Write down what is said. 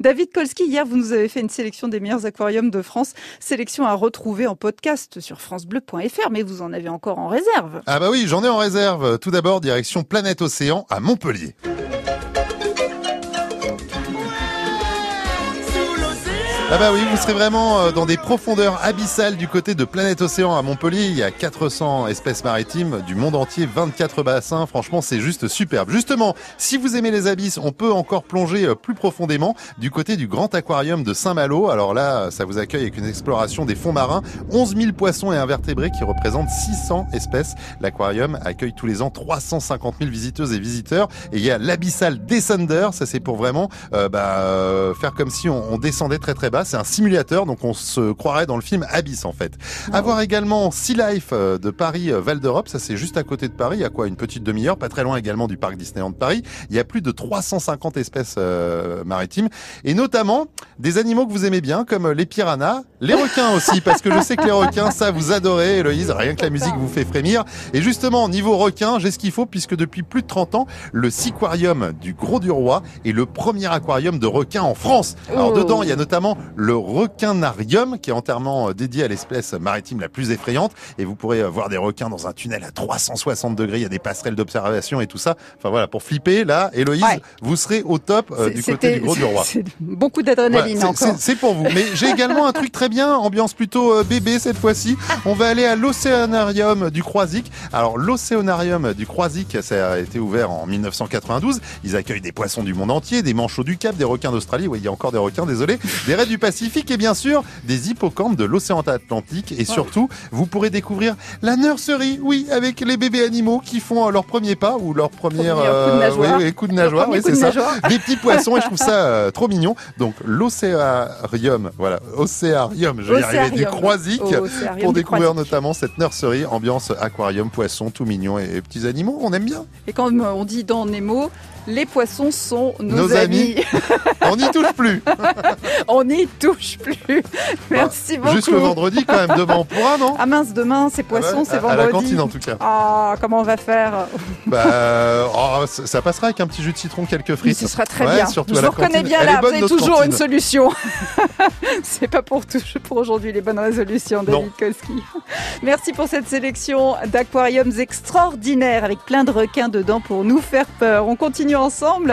David Kolski, hier, vous nous avez fait une sélection des meilleurs aquariums de France. Sélection à retrouver en podcast sur FranceBleu.fr, mais vous en avez encore en réserve. Ah bah oui, j'en ai en réserve. Tout d'abord, direction Planète Océan à Montpellier. Ah bah oui, vous serez vraiment euh, dans des profondeurs abyssales du côté de Planète Océan à Montpellier. Il y a 400 espèces maritimes du monde entier, 24 bassins. Franchement, c'est juste superbe. Justement, si vous aimez les abysses, on peut encore plonger euh, plus profondément du côté du grand aquarium de Saint-Malo. Alors là, ça vous accueille avec une exploration des fonds marins. 11 000 poissons et invertébrés qui représentent 600 espèces. L'aquarium accueille tous les ans 350 000 visiteuses et visiteurs. Et il y a l'abyssal Descender. Ça, c'est pour vraiment euh, bah, faire comme si on, on descendait très très bas. C'est un simulateur, donc on se croirait dans le film Abyss en fait. Avoir également Sea Life euh, de Paris euh, Val d'Europe, ça c'est juste à côté de Paris, a quoi une petite demi-heure, pas très loin également du parc Disneyland de Paris. Il y a plus de 350 espèces euh, maritimes et notamment des animaux que vous aimez bien comme les piranhas, les requins aussi parce que je sais que les requins ça vous adorez Héloïse, rien que la musique vous fait frémir. Et justement niveau requin, j'ai ce qu'il faut puisque depuis plus de 30 ans, le Seaquarium du Gros du Roi est le premier aquarium de requins en France. Alors Oh. dedans, il y a notamment le requinarium qui est entièrement euh, dédié à l'espèce maritime la plus effrayante et vous pourrez euh, voir des requins dans un tunnel à 360 degrés, il y a des passerelles d'observation et tout ça. Enfin voilà, pour flipper là, Héloïse, Ouais. vous serez au top euh, du côté du Gros du Roi. Beaucoup d'adrénaline c'est- encore. c'est- c'est pour vous. Mais j'ai également un truc très bien, ambiance plutôt euh, bébé cette fois-ci. On va aller à l'Océanarium du Croisic. Alors l'Océanarium du Croisic, ça a été ouvert en 1992. Ils accueillent des poissons du monde entier, des manchots du Cap, des requins d'Australie. Oui, il y a encore des requins, désolé. Des raies du Pacifique et bien sûr des hippocampes de l'océan Atlantique. Et surtout, vous pourrez découvrir la nursery, oui, avec les bébés animaux qui font euh, leur premier pas ou leur première Premier coup de nageoire. oui, oui, coup de nageoire, oui, c'est ça nageoire. des petits poissons et je trouve ça euh, trop mignon. Donc l'océarium, voilà, océarium, je vais y arriver du. Croisic pour découvrir notamment cette nurserie ambiance aquarium, poissons tout mignons et, et petits animaux, on aime bien. Et quand on dit dans Nemo, les poissons sont nos, Nos amis. On n'y touche plus. on n'y touche plus. Merci beaucoup. Jusque vendredi quand même, demain on pourra, non Ah mince, demain c'est poisson, Ah ouais, c'est à- vendredi. À la cantine en tout cas. Ah, comment on va faire Bah, oh, ça passera avec un petit jus de citron, quelques frites. Ce sera très Ouais, bien. surtout Je vous reconnais bien là, vous avez toujours cantine. une solution. c'est pas pour, tout, pour aujourd'hui les bonnes résolutions. David Koski. Merci pour cette sélection d'aquariums extraordinaires avec plein de requins dedans pour nous faire peur. On continue ensemble.